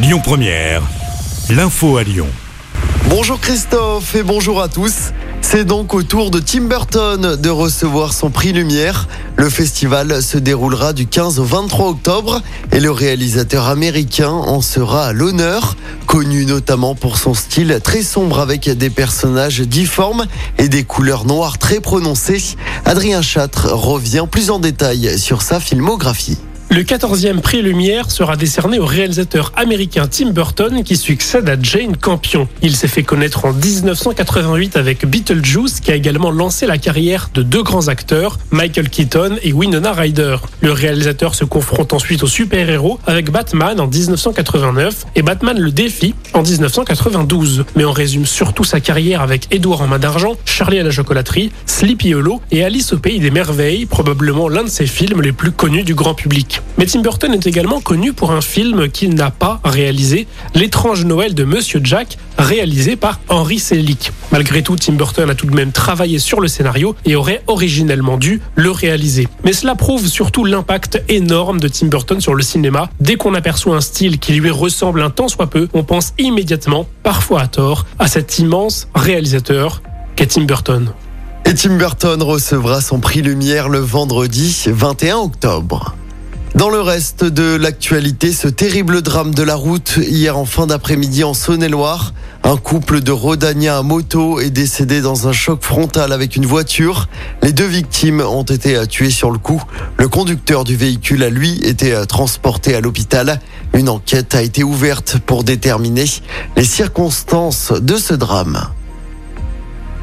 Lyon Première, l'info à Lyon. Bonjour Christophe et bonjour à tous. C'est donc au tour de Tim Burton de recevoir son prix Lumière. Le festival se déroulera du 15 au 23 octobre et le réalisateur américain en sera à l'honneur, connu notamment pour son style très sombre avec des personnages difformes et des couleurs noires très prononcées. Adrien Châtre revient plus en détail sur sa filmographie. Le 14e prix Lumière sera décerné au réalisateur américain Tim Burton qui succède à Jane Campion. Il s'est fait connaître en 1988 avec Beetlejuice qui a également lancé la carrière de deux grands acteurs, Michael Keaton et Winona Ryder. Le réalisateur se confronte ensuite aux super-héros avec Batman en 1989 et Batman le défi en 1992. Mais on résume surtout sa carrière avec Édouard en main d'argent, Charlie à la chocolaterie, Sleepy Hollow et Alice au pays des merveilles, probablement l'un de ses films les plus connus du grand public. Mais Tim Burton est également connu pour un film qu'il n'a pas réalisé, L'étrange Noël de Monsieur Jack, réalisé par Henry Selick. Malgré tout, Tim Burton a tout de même travaillé sur le scénario et aurait originellement dû le réaliser. Mais cela prouve surtout l'impact énorme de Tim Burton sur le cinéma. Dès qu'on aperçoit un style qui lui ressemble un tant soit peu, on pense immédiatement, parfois à tort, à cet immense réalisateur qu'est Tim Burton. Et Tim Burton recevra son prix Lumière le vendredi 21 octobre. Dans le reste de l'actualité, ce terrible drame de la route hier en fin d'après-midi en Saône-et-Loire. Un couple de Rodaniens à moto est décédé dans un choc frontal avec une voiture. Les deux victimes ont été tuées sur le coup. Le conducteur du véhicule a lui été transporté à l'hôpital. Une enquête a été ouverte pour déterminer les circonstances de ce drame.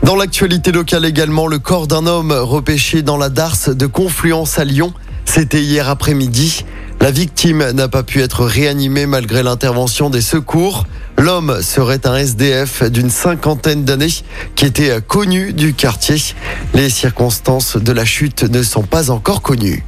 Dans l'actualité locale également, le corps d'un homme repêché dans la darse de Confluence à Lyon. C'était hier après-midi. La victime n'a pas pu être réanimée malgré l'intervention des secours. L'homme serait un SDF d'une cinquantaine d'années qui était connu du quartier. Les circonstances de la chute ne sont pas encore connues.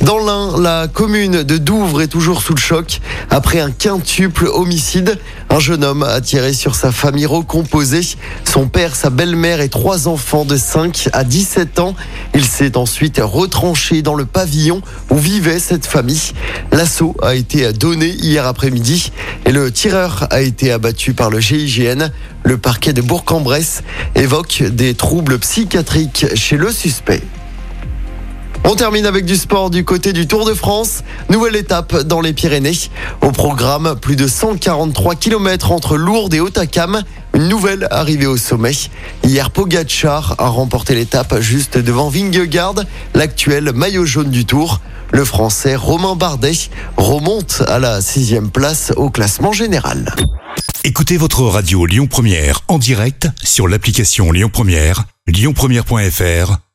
Dans l'Ain, la commune de Douvres est toujours sous le choc après un quintuple homicide. Un jeune homme a tiré sur sa famille recomposée, son père, sa belle-mère et trois enfants de 5 à 17 ans. Il s'est ensuite retranché dans le pavillon où vivait cette famille. L'assaut a été donné hier après-midi et le tireur a été abattu par le GIGN. Le parquet de Bourg-en-Bresse évoque des troubles psychiatriques chez le suspect. On termine avec du sport du côté du Tour de France. Nouvelle étape dans les Pyrénées. Au programme, plus de 143 km entre Lourdes et Otakam. Une nouvelle arrivée au sommet. Hier, Pogacar a remporté l'étape juste devant Vingegaard, l'actuel maillot jaune du Tour. Le Français Romain Bardet remonte à la sixième place au classement général. Écoutez votre radio Lyon Première en direct sur l'application Lyon Première, lyonpremière.fr